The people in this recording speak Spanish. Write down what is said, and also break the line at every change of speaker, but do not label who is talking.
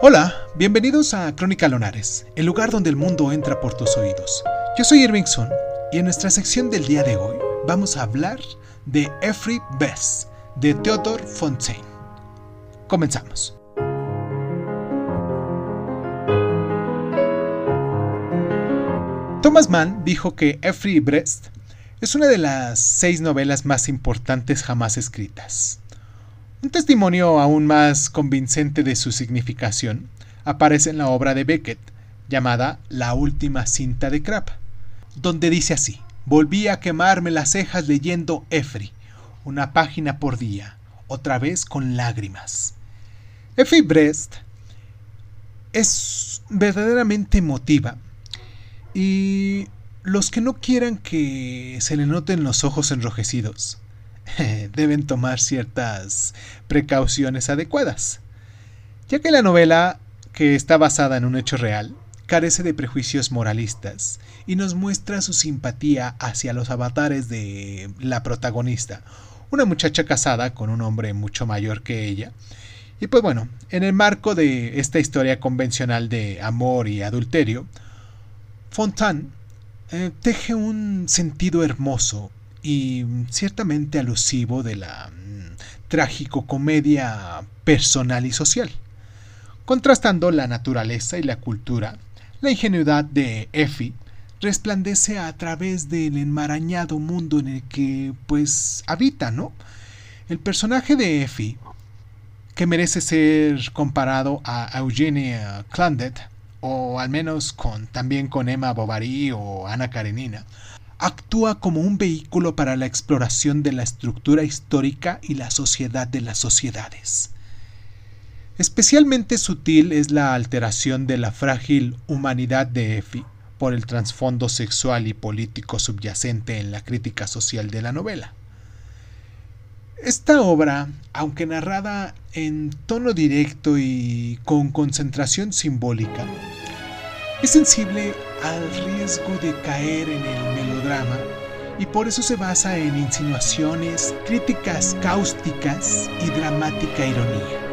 Hola, bienvenidos a Crónica Lonares, el lugar donde el mundo entra por tus oídos. Yo soy Irving Sun y en nuestra sección del día de hoy vamos a hablar de Every Best de Theodore Fontaine. Comenzamos. Thomas Mann dijo que Every Breast es una de las seis novelas más importantes jamás escritas. Un testimonio aún más convincente de su significación aparece en la obra de Beckett, llamada La última cinta de Crap, donde dice así: Volví a quemarme las cejas leyendo Efri, una página por día, otra vez con lágrimas. Effie Brest es verdaderamente emotiva y los que no quieran que se le noten los ojos enrojecidos deben tomar ciertas precauciones adecuadas, ya que la novela, que está basada en un hecho real, carece de prejuicios moralistas y nos muestra su simpatía hacia los avatares de la protagonista, una muchacha casada con un hombre mucho mayor que ella. Y pues bueno, en el marco de esta historia convencional de amor y adulterio, Fontaine eh, teje un sentido hermoso y ciertamente alusivo de la mm, trágico comedia personal y social, contrastando la naturaleza y la cultura. La ingenuidad de Effie resplandece a través del enmarañado mundo en el que pues habita, ¿no? El personaje de Effie, que merece ser comparado a Eugenia Clandet, o al menos con, también con Emma Bovary o Ana Karenina, actúa como un vehículo para la exploración de la estructura histórica y la sociedad de las sociedades. Especialmente sutil es la alteración de la frágil humanidad de Effie por el trasfondo sexual y político subyacente en la crítica social de la novela. Esta obra, aunque narrada en tono directo y con concentración simbólica, es sensible al riesgo de caer en el melodrama y por eso se basa en insinuaciones, críticas cáusticas y dramática ironía.